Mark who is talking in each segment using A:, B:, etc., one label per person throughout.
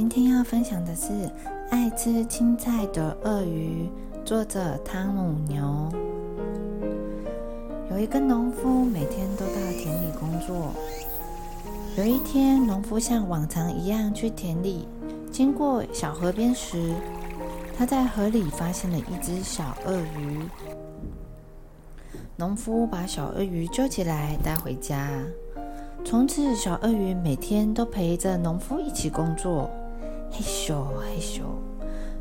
A: 今天要分享的是《爱吃青菜的鳄鱼》，作者汤姆牛。有一个农夫每天都到田里工作。有一天，农夫像往常一样去田里，经过小河边时，他在河里发现了一只小鳄鱼。农夫把小鳄鱼救起来带回家。从此，小鳄鱼每天都陪着农夫一起工作。嘿咻嘿咻，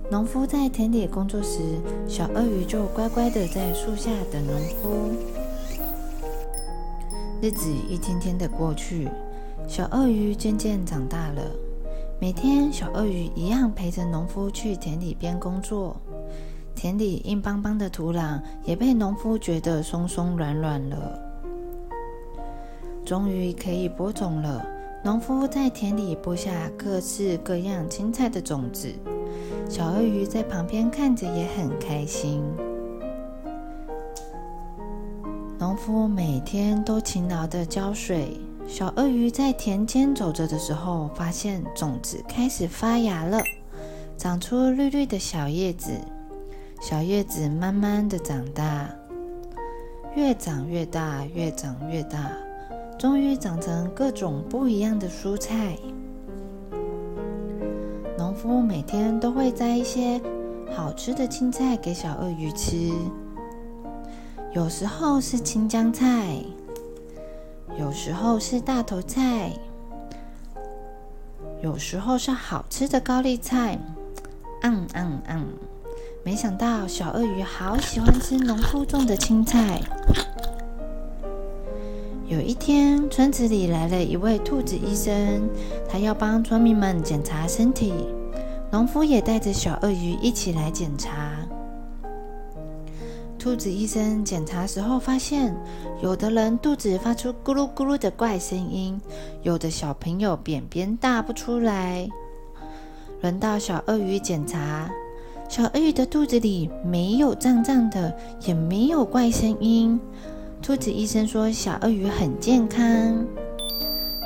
A: 农夫在田里工作时，小鳄鱼就乖乖的在树下等农夫。日子一天天的过去，小鳄鱼渐渐长大了。每天，小鳄鱼一样陪着农夫去田里边工作。田里硬邦邦的土壤也被农夫觉得松松软软了。终于可以播种了。农夫在田里播下各式各样青菜的种子，小鳄鱼在旁边看着也很开心。农夫每天都勤劳的浇水。小鳄鱼在田间走着的时候，发现种子开始发芽了，长出绿绿的小叶子。小叶子慢慢的长大，越长越大，越长越大。终于长成各种不一样的蔬菜。农夫每天都会摘一些好吃的青菜给小鳄鱼吃，有时候是青江菜，有时候是大头菜，有时候是好吃的高丽菜。嗯嗯嗯，没想到小鳄鱼好喜欢吃农夫种的青菜。有一天，村子里来了一位兔子医生，他要帮村民们检查身体。农夫也带着小鳄鱼一起来检查。兔子医生检查时候发现，有的人肚子发出咕噜咕噜的怪声音，有的小朋友便便大不出来。轮到小鳄鱼检查，小鳄鱼的肚子里没有胀胀的，也没有怪声音。兔子医生说：“小鳄鱼很健康，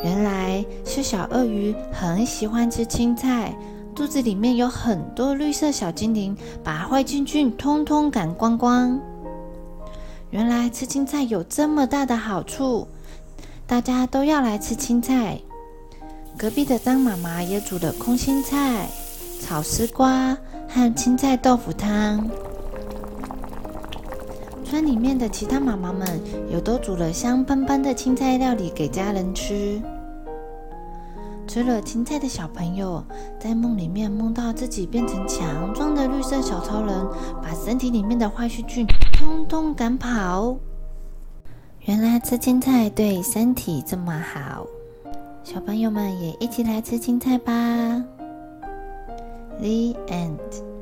A: 原来是小鳄鱼很喜欢吃青菜，肚子里面有很多绿色小精灵，把坏菌菌通通赶光光。原来吃青菜有这么大的好处，大家都要来吃青菜。隔壁的张妈妈也煮了空心菜、炒丝瓜和青菜豆腐汤。”村里面的其他妈妈们也都煮了香喷喷的青菜料理给家人吃。吃了青菜的小朋友在梦里面梦到自己变成强壮的绿色小超人，把身体里面的坏细菌通通赶跑。原来吃青菜对身体这么好，小朋友们也一起来吃青菜吧。The end.